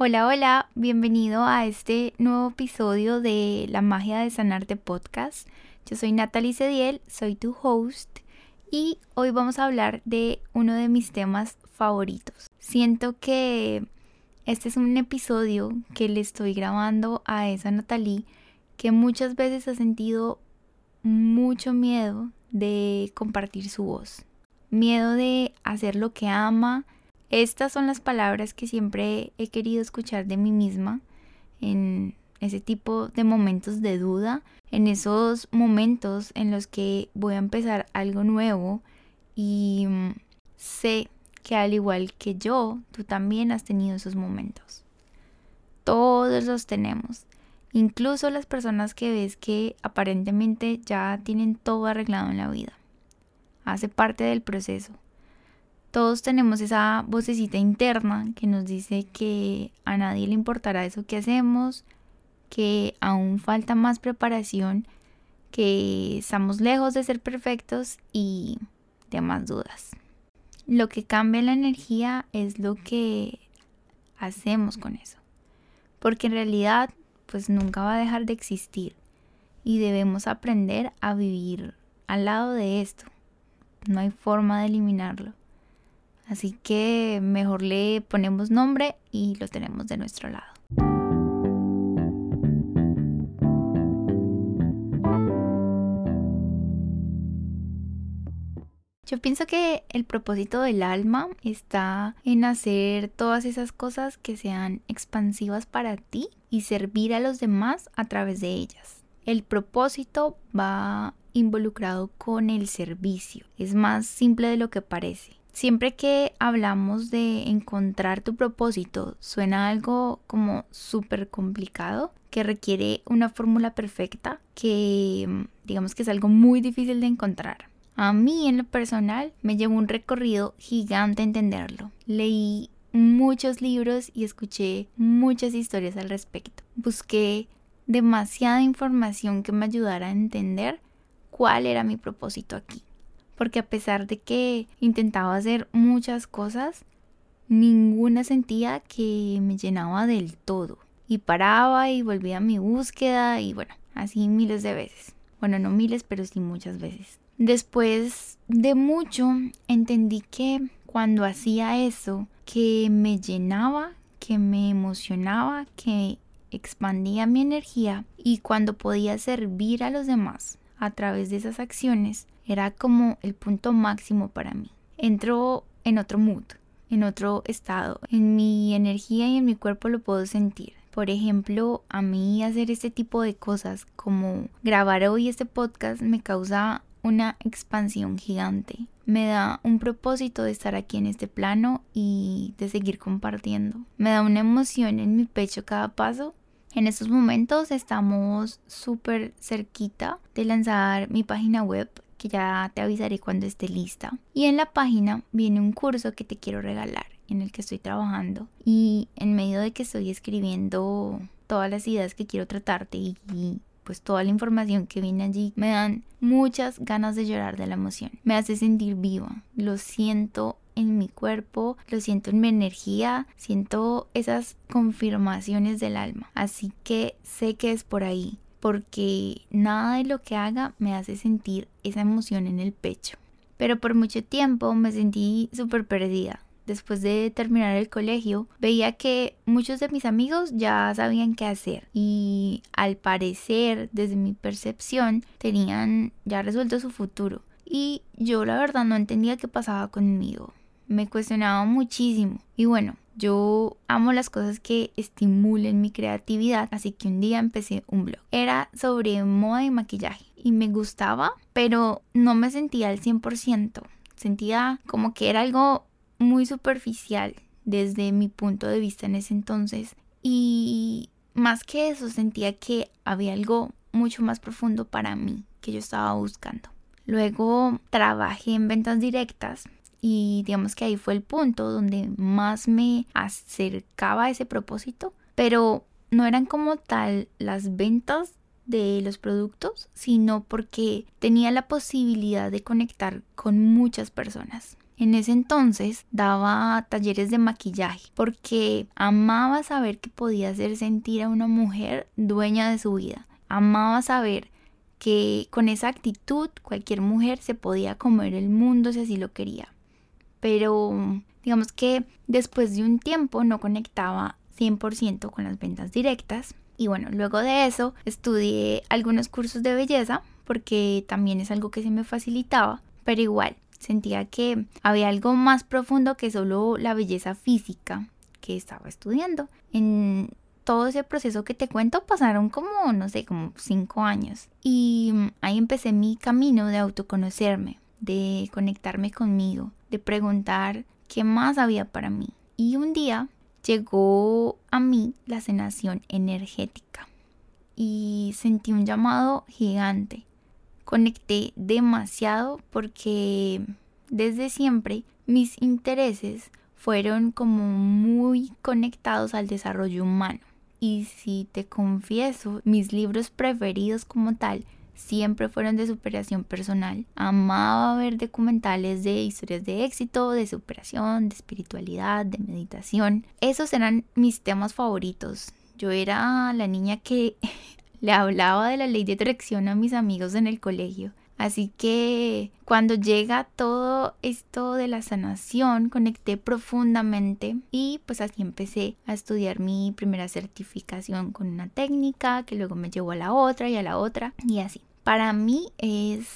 Hola, hola, bienvenido a este nuevo episodio de La magia de sanarte podcast. Yo soy Natalie Cediel, soy tu host y hoy vamos a hablar de uno de mis temas favoritos. Siento que este es un episodio que le estoy grabando a esa Natalie que muchas veces ha sentido mucho miedo de compartir su voz, miedo de hacer lo que ama, estas son las palabras que siempre he querido escuchar de mí misma en ese tipo de momentos de duda, en esos momentos en los que voy a empezar algo nuevo y mm, sé que al igual que yo, tú también has tenido esos momentos. Todos los tenemos. Incluso las personas que ves que aparentemente ya tienen todo arreglado en la vida. Hace parte del proceso. Todos tenemos esa vocecita interna que nos dice que a nadie le importará eso que hacemos, que aún falta más preparación, que estamos lejos de ser perfectos y demás dudas. Lo que cambia la energía es lo que hacemos con eso. Porque en realidad pues nunca va a dejar de existir y debemos aprender a vivir al lado de esto. No hay forma de eliminarlo. Así que mejor le ponemos nombre y lo tenemos de nuestro lado. Yo pienso que el propósito del alma está en hacer todas esas cosas que sean expansivas para ti y servir a los demás a través de ellas. El propósito va involucrado con el servicio. Es más simple de lo que parece. Siempre que hablamos de encontrar tu propósito, suena algo como súper complicado, que requiere una fórmula perfecta, que mm, digamos que es algo muy difícil de encontrar. A mí en lo personal me llevó un recorrido gigante entenderlo. Leí muchos libros y escuché muchas historias al respecto. Busqué demasiada información que me ayudara a entender cuál era mi propósito aquí porque a pesar de que intentaba hacer muchas cosas, ninguna sentía que me llenaba del todo. Y paraba y volvía a mi búsqueda y bueno, así miles de veces. Bueno, no miles, pero sí muchas veces. Después de mucho, entendí que cuando hacía eso, que me llenaba, que me emocionaba, que expandía mi energía y cuando podía servir a los demás a través de esas acciones, era como el punto máximo para mí. Entró en otro mood, en otro estado. En mi energía y en mi cuerpo lo puedo sentir. Por ejemplo, a mí hacer este tipo de cosas como grabar hoy este podcast me causa una expansión gigante. Me da un propósito de estar aquí en este plano y de seguir compartiendo. Me da una emoción en mi pecho cada paso. En estos momentos estamos súper cerquita de lanzar mi página web que ya te avisaré cuando esté lista. Y en la página viene un curso que te quiero regalar, en el que estoy trabajando. Y en medio de que estoy escribiendo todas las ideas que quiero tratarte y, pues toda la información que viene allí me dan muchas ganas de llorar de la emoción. Me hace sentir viva. Lo siento en mi cuerpo, lo siento en mi energía, siento esas confirmaciones del alma. Así que sé que es por ahí porque nada de lo que haga me hace sentir esa emoción en el pecho. Pero por mucho tiempo me sentí súper perdida. Después de terminar el colegio, veía que muchos de mis amigos ya sabían qué hacer y al parecer, desde mi percepción, tenían ya resuelto su futuro. Y yo la verdad no entendía qué pasaba conmigo. Me cuestionaba muchísimo. Y bueno, yo amo las cosas que estimulen mi creatividad, así que un día empecé un blog. Era sobre moda y maquillaje y me gustaba, pero no me sentía al 100%. Sentía como que era algo muy superficial desde mi punto de vista en ese entonces y más que eso sentía que había algo mucho más profundo para mí que yo estaba buscando. Luego trabajé en ventas directas y digamos que ahí fue el punto donde más me acercaba a ese propósito, pero no eran como tal las ventas de los productos, sino porque tenía la posibilidad de conectar con muchas personas. En ese entonces daba talleres de maquillaje porque amaba saber que podía hacer sentir a una mujer dueña de su vida. Amaba saber que con esa actitud cualquier mujer se podía comer el mundo si así lo quería. Pero digamos que después de un tiempo no conectaba 100% con las ventas directas. Y bueno, luego de eso estudié algunos cursos de belleza porque también es algo que se me facilitaba, pero igual sentía que había algo más profundo que solo la belleza física que estaba estudiando. En todo ese proceso que te cuento pasaron como, no sé, como cinco años. Y ahí empecé mi camino de autoconocerme, de conectarme conmigo, de preguntar qué más había para mí. Y un día llegó a mí la sanación energética y sentí un llamado gigante conecté demasiado porque desde siempre mis intereses fueron como muy conectados al desarrollo humano. Y si te confieso, mis libros preferidos como tal siempre fueron de superación personal. Amaba ver documentales de historias de éxito, de superación, de espiritualidad, de meditación. Esos eran mis temas favoritos. Yo era la niña que le hablaba de la ley de atracción a mis amigos en el colegio. Así que cuando llega todo esto de la sanación, conecté profundamente y pues así empecé a estudiar mi primera certificación con una técnica que luego me llevó a la otra y a la otra y así. Para mí es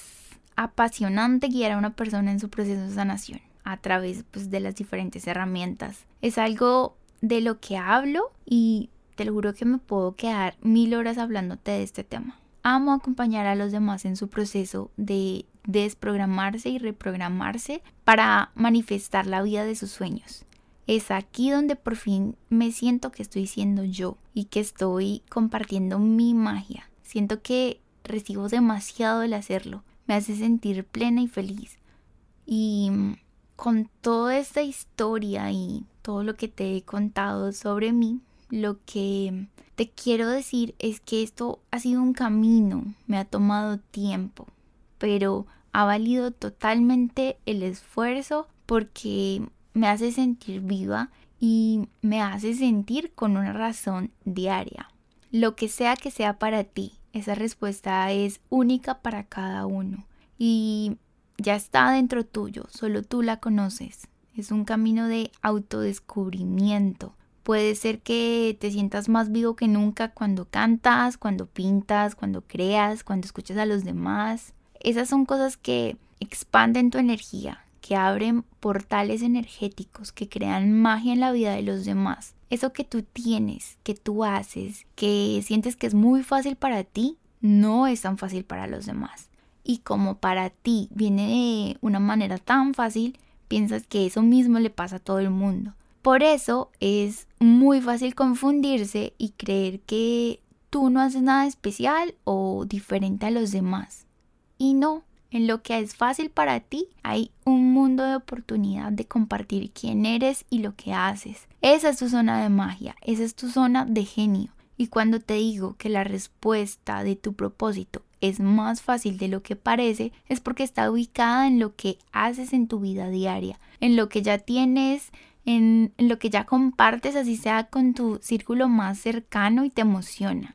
apasionante guiar a una persona en su proceso de sanación a través pues, de las diferentes herramientas. Es algo de lo que hablo y te lo juro que me puedo quedar mil horas hablándote de este tema. Amo acompañar a los demás en su proceso de desprogramarse y reprogramarse para manifestar la vida de sus sueños. Es aquí donde por fin me siento que estoy siendo yo y que estoy compartiendo mi magia. Siento que recibo demasiado el hacerlo. Me hace sentir plena y feliz. Y con toda esta historia y todo lo que te he contado sobre mí, lo que te quiero decir es que esto ha sido un camino, me ha tomado tiempo, pero ha valido totalmente el esfuerzo porque me hace sentir viva y me hace sentir con una razón diaria. Lo que sea que sea para ti, esa respuesta es única para cada uno y ya está dentro tuyo, solo tú la conoces. Es un camino de autodescubrimiento, Puede ser que te sientas más vivo que nunca cuando cantas, cuando pintas, cuando creas, cuando escuchas a los demás. Esas son cosas que expanden tu energía, que abren portales energéticos, que crean magia en la vida de los demás. Eso que tú tienes, que tú haces, que sientes que es muy fácil para ti, no es tan fácil para los demás. Y como para ti viene de una manera tan fácil, piensas que eso mismo le pasa a todo el mundo. Por eso es muy fácil confundirse y creer que tú no haces nada especial o diferente a los demás. Y no, en lo que es fácil para ti hay un mundo de oportunidad de compartir quién eres y lo que haces. Esa es tu zona de magia, esa es tu zona de genio. Y cuando te digo que la respuesta de tu propósito es más fácil de lo que parece, es porque está ubicada en lo que haces en tu vida diaria, en lo que ya tienes en, lo que ya compartes, así sea con tu círculo más cercano y te emociona.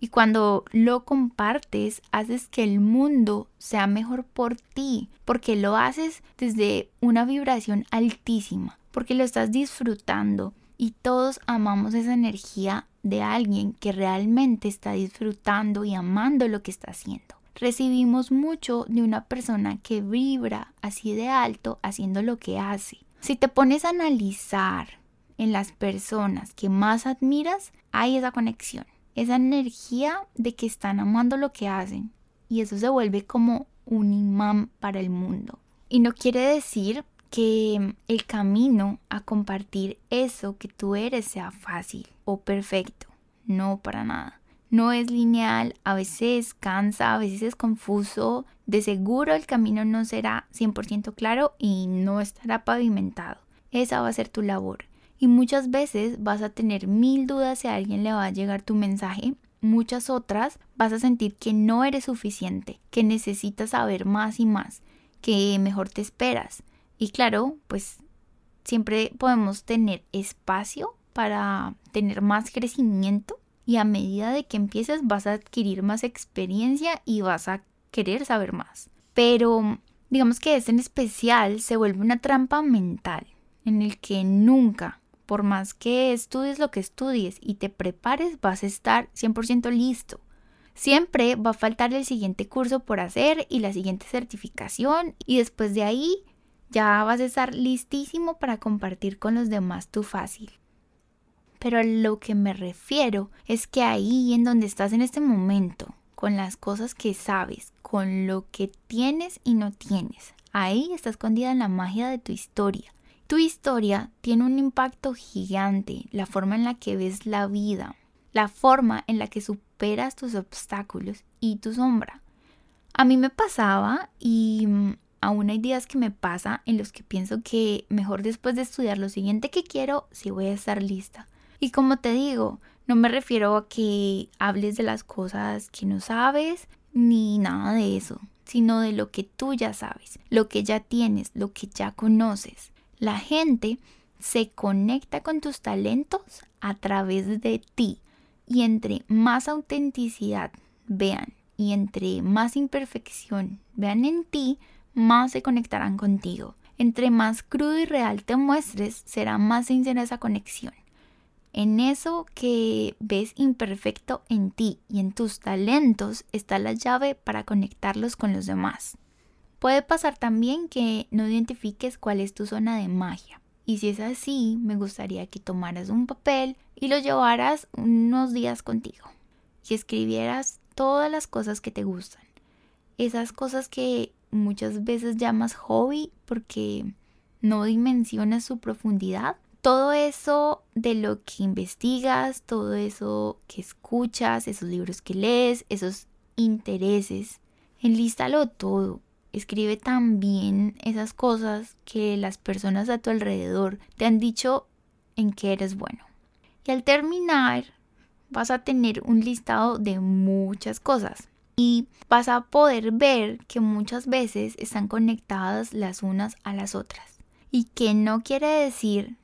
Y cuando lo compartes, haces que el mundo sea mejor por ti, porque lo haces desde una vibración altísima, porque lo estás disfrutando y todos amamos esa energía de alguien que realmente está disfrutando y amando lo que está haciendo. Recibimos mucho de una persona que vibra así de alto haciendo lo que hace. Si te pones a analizar en las personas que más admiras, hay esa conexión, esa energía de que están amando lo que hacen y eso se vuelve como un imán para el mundo. Y no quiere decir que el camino a compartir eso que tú eres sea fácil o perfecto, no para nada. No es lineal, a veces cansa, a veces es confuso, de seguro el camino no será 100% claro y no estará pavimentado. Esa va a ser tu labor. Y muchas veces vas a tener mil dudas si a alguien le va a llegar tu mensaje. Muchas otras vas a sentir que no eres suficiente, que necesitas saber más y más, que mejor te esperas. Y claro, pues siempre podemos tener espacio para tener más crecimiento y a medida de que empieces vas a adquirir más experiencia y vas a querer saber más. Pero digamos que este en especial se vuelve una trampa mental en el que nunca, por más que estudies lo que estudies y te prepares, vas a estar 100% listo. Siempre va a faltar el siguiente curso por hacer y la siguiente certificación y después de ahí ya vas a estar listísimo para compartir con los demás tu fácil. Pero a lo que me refiero es que ahí en donde estás en este momento, con las cosas que sabes, con lo que tienes y no tienes, ahí está escondida la magia de tu historia. Tu historia tiene un impacto gigante, la forma en la que ves la vida, la forma en la que superas tus obstáculos y tu sombra. A mí me pasaba y mm, aún hay días que me pasa en los que pienso que mejor después de estudiar lo siguiente que quiero, sí voy a estar lista. Y como te digo, no me refiero a que hables de las cosas que no sabes ni nada de eso, sino de lo que tú ya sabes, lo que ya tienes, lo que ya conoces. La gente se conecta con tus talentos a través de ti y entre más autenticidad vean y entre más imperfección vean en ti, más se conectarán contigo. Entre más crudo y real te muestres, será más sincera esa conexión. En eso que ves imperfecto en ti y en tus talentos está la llave para conectarlos con los demás. Puede pasar también que no identifiques cuál es tu zona de magia. Y si es así, me gustaría que tomaras un papel y lo llevaras unos días contigo. Y escribieras todas las cosas que te gustan. Esas cosas que muchas veces llamas hobby porque no dimensionas su profundidad. Todo eso de lo que investigas, todo eso que escuchas, esos libros que lees, esos intereses, enlístalo todo. Escribe también esas cosas que las personas a tu alrededor te han dicho en que eres bueno. Y al terminar, vas a tener un listado de muchas cosas. Y vas a poder ver que muchas veces están conectadas las unas a las otras. Y que no quiere decir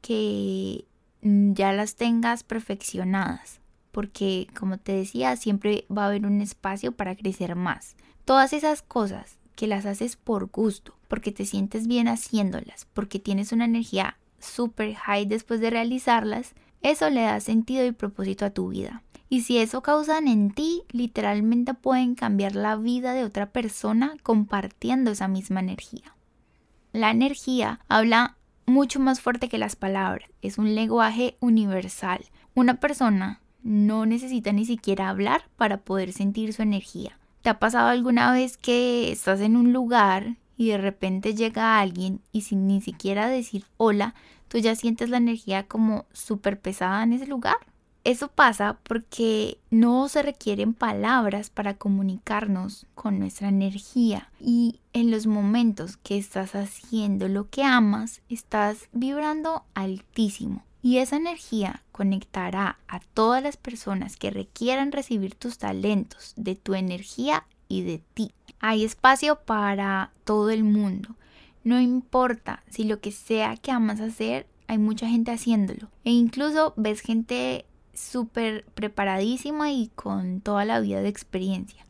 que ya las tengas perfeccionadas. Porque como te decía siempre va a haber un espacio para crecer más. Todas esas cosas que las haces por gusto porque te sientes bien haciéndolas porque tienes una energía super high después de realizarlas eso le da sentido y propósito a tu vida y si eso causan en ti, literalmente pueden cambiar la vida de otra persona compartiendo esa misma energía. La energía habla mucho más fuerte que las palabras, es un lenguaje universal. Una persona no necesita ni siquiera hablar para poder sentir su energía. ¿Te ha pasado alguna vez que estás en un lugar y de repente llega alguien y sin ni siquiera decir hola, tú ya sientes la energía como súper pesada en ese lugar? Eso pasa porque no se requieren palabras para comunicarnos con nuestra energía y en los momentos que estás haciendo lo que amas, estás vibrando altísimo y esa energía conectará a todas las personas que requieran recibir tus talentos, de tu energía y de ti. Hay espacio para todo el mundo. No importa si lo que sea que amas hacer, hay mucha gente haciéndolo. E incluso ves gente súper preparadísima y con toda la vida de experiencia,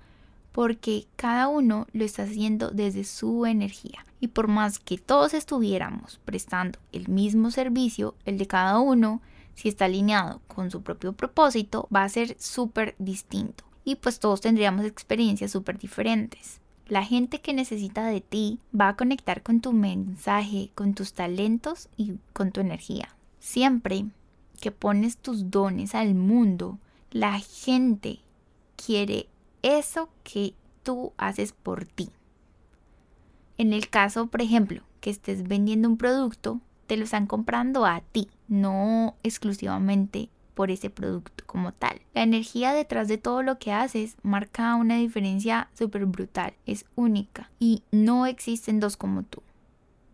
porque cada uno lo está haciendo desde su energía. Y por más que todos estuviéramos prestando el mismo servicio, el de cada uno, si está alineado con su propio propósito, va a ser súper distinto. Y pues todos tendríamos experiencias súper diferentes. La gente que necesita de ti va a conectar con tu mensaje, con tus talentos y con tu energía. Siempre que pones tus dones al mundo, la gente quiere eso que tú haces por ti. En el caso, por ejemplo, que estés vendiendo un producto, te lo están comprando a ti, no exclusivamente por ese producto como tal. La energía detrás de todo lo que haces marca una diferencia súper brutal, es única y no existen dos como tú.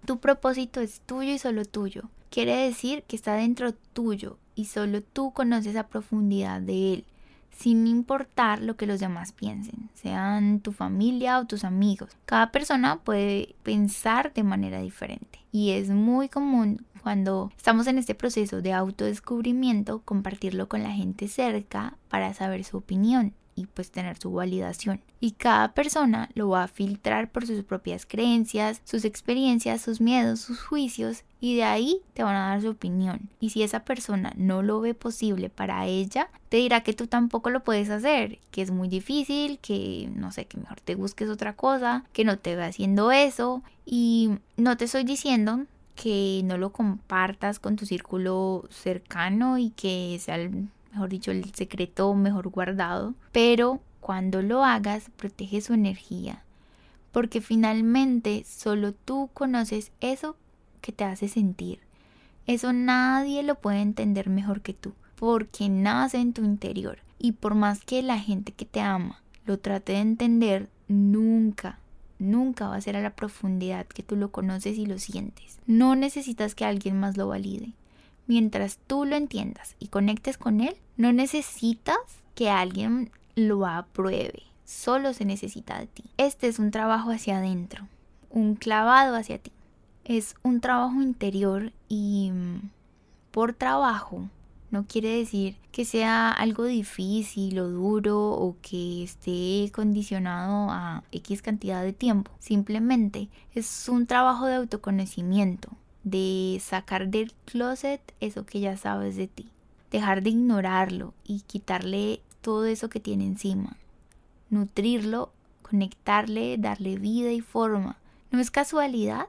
Tu propósito es tuyo y solo tuyo quiere decir que está dentro tuyo y solo tú conoces a profundidad de él. Sin importar lo que los demás piensen, sean tu familia o tus amigos. Cada persona puede pensar de manera diferente y es muy común cuando estamos en este proceso de autodescubrimiento compartirlo con la gente cerca para saber su opinión y pues tener su validación. Y cada persona lo va a filtrar por sus propias creencias, sus experiencias, sus miedos, sus juicios y de ahí te van a dar su opinión. Y si esa persona no lo ve posible para ella, te dirá que tú tampoco lo puedes hacer, que es muy difícil, que no sé, que mejor te busques otra cosa, que no te ve haciendo eso y no te estoy diciendo que no lo compartas con tu círculo cercano y que sea el mejor dicho, el secreto mejor guardado, pero cuando lo hagas, protege su energía, porque finalmente solo tú conoces eso que te hace sentir. Eso nadie lo puede entender mejor que tú, porque nace en tu interior. Y por más que la gente que te ama lo trate de entender, nunca, nunca va a ser a la profundidad que tú lo conoces y lo sientes. No necesitas que alguien más lo valide. Mientras tú lo entiendas y conectes con él, no necesitas que alguien lo apruebe. Solo se necesita de ti. Este es un trabajo hacia adentro, un clavado hacia ti. Es un trabajo interior y mm, por trabajo no quiere decir que sea algo difícil o duro o que esté condicionado a X cantidad de tiempo. Simplemente es un trabajo de autoconocimiento, de sacar del closet eso que ya sabes de ti, dejar de ignorarlo y quitarle todo eso que tiene encima, nutrirlo, conectarle, darle vida y forma. No es casualidad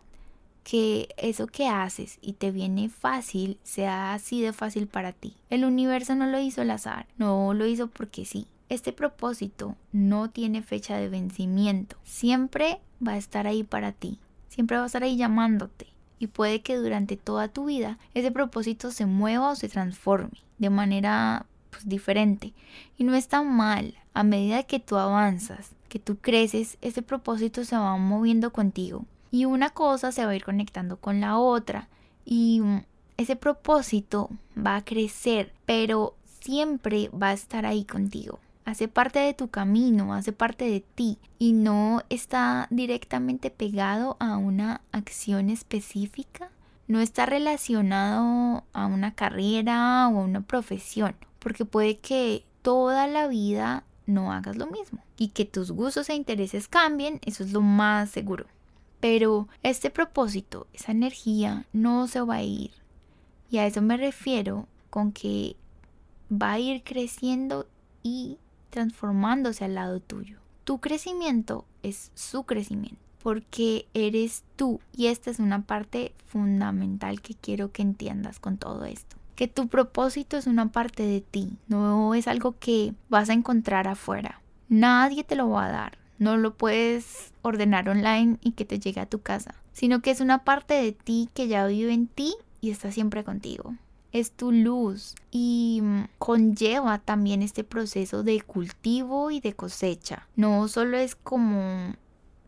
que eso que haces y te viene fácil sea así de fácil para ti. El universo no lo hizo al azar, no lo hizo porque sí. Este propósito no tiene fecha de vencimiento, siempre va a estar ahí para ti, siempre va a estar ahí llamándote y puede que durante toda tu vida ese propósito se mueva o se transforme de manera pues, diferente. Y no está mal, a medida que tú avanzas, que tú creces, ese propósito se va moviendo contigo. Y una cosa se va a ir conectando con la otra. Y mm, ese propósito va a crecer, pero siempre va a estar ahí contigo hace parte de tu camino, hace parte de ti y no está directamente pegado a una acción específica, no está relacionado a una carrera o a una profesión, porque puede que toda la vida no hagas lo mismo y que tus gustos e intereses cambien, eso es lo más seguro. Pero este propósito, esa energía no se va a ir. Y a eso me refiero con que va a ir creciendo y transformándose al lado tuyo. Tu crecimiento es su crecimiento porque eres tú y esta es una parte fundamental que quiero que entiendas con todo esto. Que tu propósito es una parte de ti, no es algo que vas a encontrar afuera. Nadie te lo va a dar, no lo puedes ordenar online y que te llegue a tu casa, sino que es una parte de ti que ya vive en ti y está siempre contigo es tu luz y mm, conlleva también este proceso de cultivo y de cosecha. No solo es como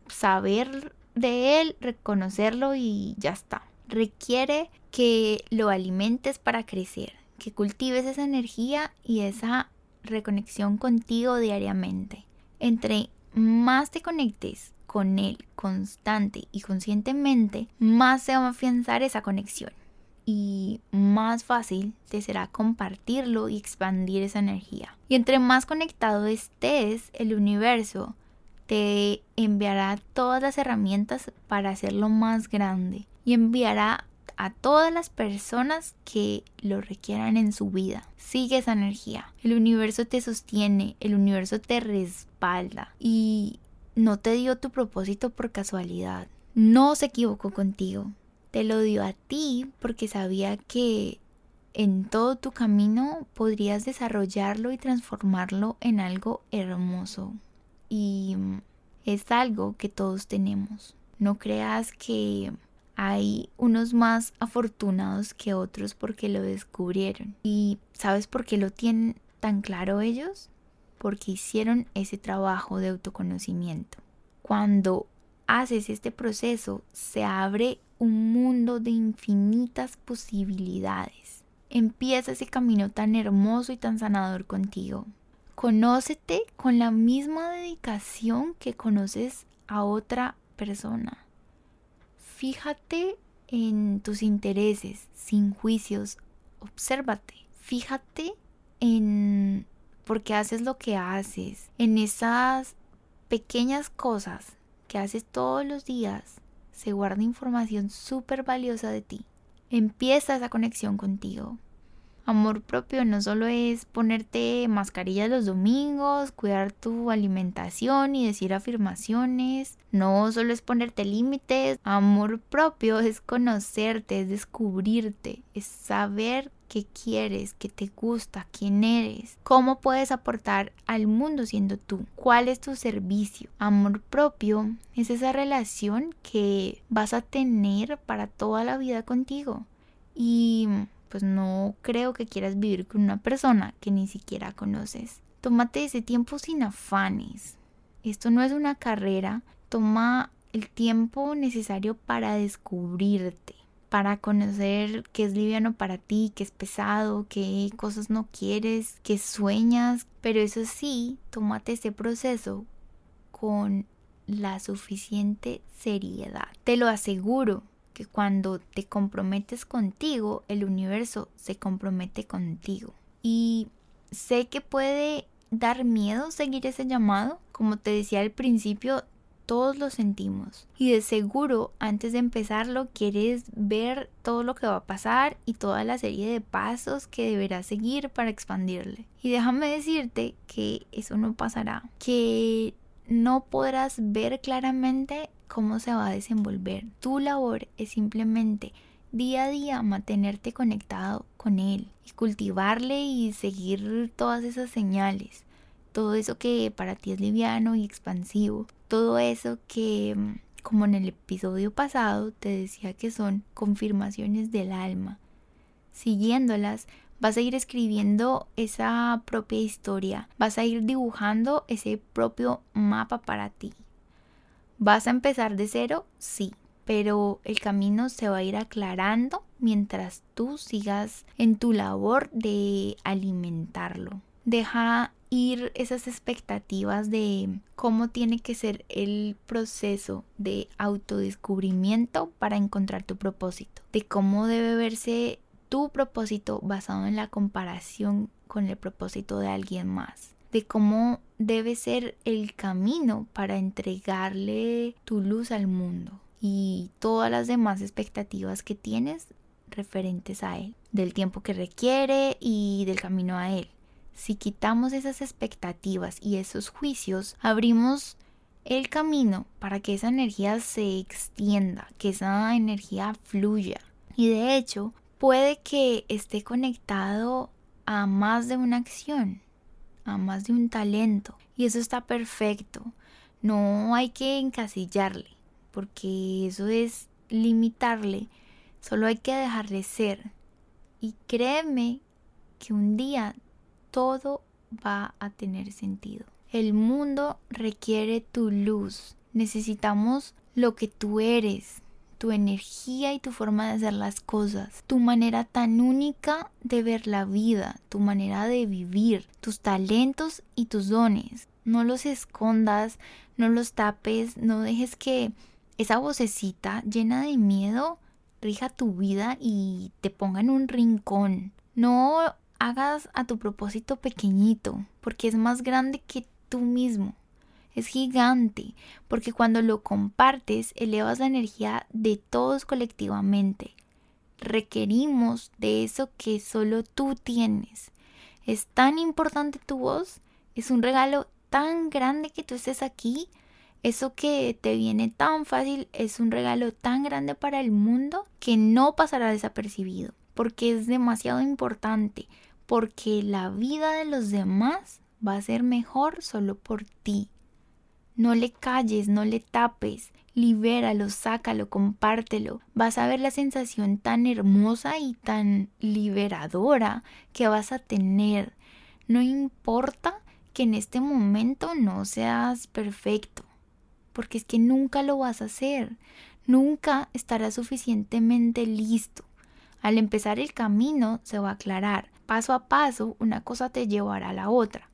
saber de él, reconocerlo y ya está. Requiere que lo alimentes para crecer, que cultives esa energía y esa reconexión contigo diariamente. Entre más te conectes con él constante y conscientemente, más se va a afianzar esa conexión y más fácil te será compartirlo y expandir esa energía. Y entre más conectado estés, el universo te enviará todas las herramientas para hacerlo más grande y enviará a todas las personas que lo requieran en su vida. Sigue esa energía. El universo te sostiene, el universo te respalda y no te dio tu propósito por casualidad. No se equivocó contigo. Te lo dio a ti porque sabía que en todo tu camino podrías desarrollarlo y transformarlo en algo hermoso. Y es algo que todos tenemos. No creas que hay unos más afortunados que otros porque lo descubrieron. ¿Y sabes por qué lo tienen tan claro ellos? Porque hicieron ese trabajo de autoconocimiento. Cuando haces este proceso, se abre un mundo de infinitas posibilidades. Empieza ese camino tan hermoso y tan sanador contigo. Conócete con la misma dedicación que conoces a otra persona. Fíjate en tus intereses, sin juicios. Obsérvate. Fíjate en por qué haces lo que haces, en esas pequeñas cosas que haces todos los días. Se guarda información súper valiosa de ti. Empieza esa conexión contigo. Amor propio no solo es ponerte mascarilla los domingos, cuidar tu alimentación y decir afirmaciones. No solo es ponerte límites. Amor propio es conocerte, es descubrirte, es saber qué quieres, qué te gusta, quién eres, cómo puedes aportar al mundo siendo tú, cuál es tu servicio. Amor propio es esa relación que vas a tener para toda la vida contigo. Y pues no creo que quieras vivir con una persona que ni siquiera conoces. Tómate ese tiempo sin afanes. Esto no es una carrera. Toma el tiempo necesario para descubrirte, para conocer qué es liviano para ti, qué es pesado, qué cosas no quieres, qué sueñas. Pero eso sí, tómate ese proceso con la suficiente seriedad. Te lo aseguro, que cuando te comprometes contigo, el universo se compromete contigo. Y sé que puede dar miedo seguir ese llamado. Como te decía al principio, todos lo sentimos. Y de seguro, antes de empezarlo, quieres ver todo lo que va a pasar y toda la serie de pasos que deberás seguir para expandirle. Y déjame decirte que eso no pasará. Que no podrás ver claramente cómo se va a desenvolver. Tu labor es simplemente día a día mantenerte conectado con él y cultivarle y seguir todas esas señales. Todo eso que para ti es liviano y expansivo. Todo eso que, mm, como en el episodio pasado, te decía que son confirmaciones del alma. Siguiéndolas, vas a ir escribiendo esa propia historia, vas a ir dibujando ese propio mapa para ti. ¿Vas a empezar de cero? Sí, pero el camino se va a ir aclarando mientras tú sigas en tu labor de alimentarlo. Deja ir esas expectativas de cómo tiene que ser el proceso de autodescubrimiento para encontrar tu propósito, de cómo debe verse tu propósito basado en la comparación con el propósito de alguien más de cómo debe ser el camino para entregarle tu luz al mundo y todas las demás expectativas que tienes referentes a él, del tiempo que requiere y del camino a él. Si quitamos esas expectativas y esos juicios, abrimos el camino para que esa energía se extienda, que esa energía fluya. Y de hecho, puede que esté conectado a más de una acción a más de un talento. Y eso está perfecto. No hay que encasillarle, porque eso es limitarle. Solo hay que dejarle ser. Y créeme que un día todo va a tener sentido. El mundo requiere tu luz. Necesitamos lo que tú eres, tu energía y tu forma de hacer las cosas, tu manera tan única de ver la vida, tu manera de vivir, tus talentos y tus dones. No los escondas, no los tapes, no dejes que esa vocecita llena de miedo rija tu vida y te ponga en un rincón. No hagas a tu propósito pequeñito, porque es más grande que tú mismo es gigante, porque cuando lo compartes elevas la energía de todos colectivamente. Requerimos de eso que solo tú tienes. Es tan importante tu voz, es un regalo tan grande que tú estés aquí. Eso que te viene tan fácil es un regalo tan grande para el mundo que no pasará desapercibido, porque es demasiado importante, porque la vida de los demás va a ser mejor solo por ti. No le calles, no le tapes, libéralo, sácalo, compártelo. Vas a ver la sensación tan hermosa y tan liberadora que vas a tener. No importa que en este momento no seas perfecto, porque es que nunca lo vas a hacer. Nunca estarás suficientemente listo. Al empezar el camino se va a aclarar. Paso a paso una cosa te llevará a la otra.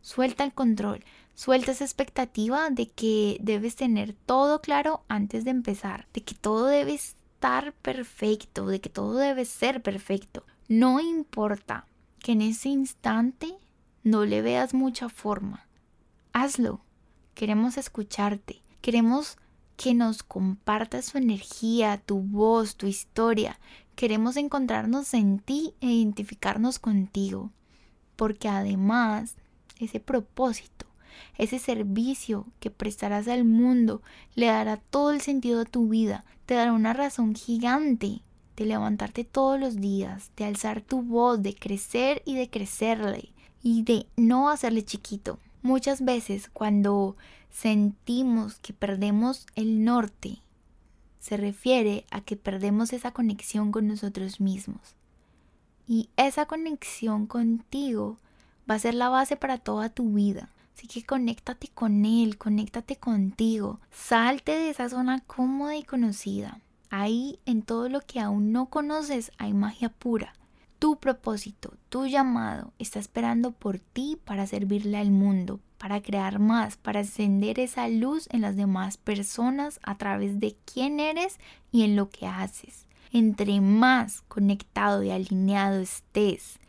Suelta el control, suelta esa expectativa de que debes tener todo claro antes de empezar, de que todo debe estar perfecto, de que todo debe ser perfecto. No importa que en ese instante no le veas mucha forma. Hazlo. Queremos escucharte. Queremos que nos compartas su energía, tu voz, tu historia. Queremos encontrarnos en ti e identificarnos contigo. Porque además, ese propósito, ese servicio que prestarás al mundo, le dará todo el sentido a tu vida, te dará una razón gigante de levantarte todos los días, de alzar tu voz, de crecer y de crecerle y de no hacerle chiquito. Muchas veces cuando sentimos que perdemos el norte, se refiere a que perdemos esa conexión con nosotros mismos. Y esa conexión contigo va a ser la base para toda tu vida. Así que conéctate con él, conéctate contigo, salte de esa zona cómoda y conocida. Ahí en todo lo que aún no conoces hay magia pura. Tu propósito, tu llamado está esperando por ti para servirle al mundo, para crear más, para encender esa luz en las demás personas a través de quién eres y en lo que haces. Entre más conectado y alineado estés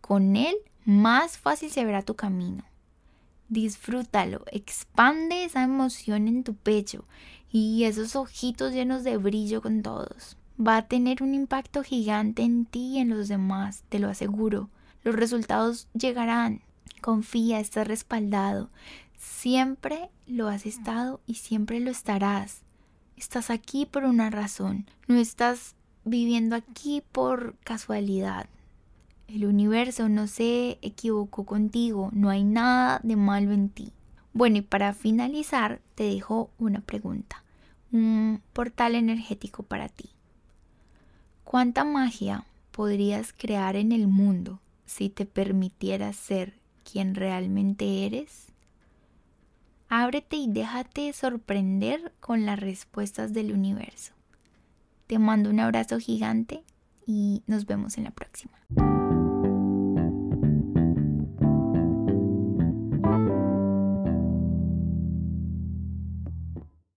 con Él, más fácil se verá tu camino. Disfrútalo, expande esa emoción en tu pecho y esos ojitos llenos de brillo con todos va a tener un impacto gigante en ti y en los demás, te lo aseguro. Los resultados llegarán. Confía, estás respaldado. Siempre lo has estado y siempre lo estarás. Estás aquí por una razón. No estás viviendo aquí por casualidad. El universo no se equivocó contigo. No hay nada de malo en ti. Bueno, y para finalizar, te dejo una pregunta. Un portal energético para ti. ¿Cuánta magia podrías crear en el mundo si te permitieras ser quien realmente eres? Ábrete y déjate sorprender con las respuestas del universo. Te mando un abrazo gigante y nos vemos en la próxima.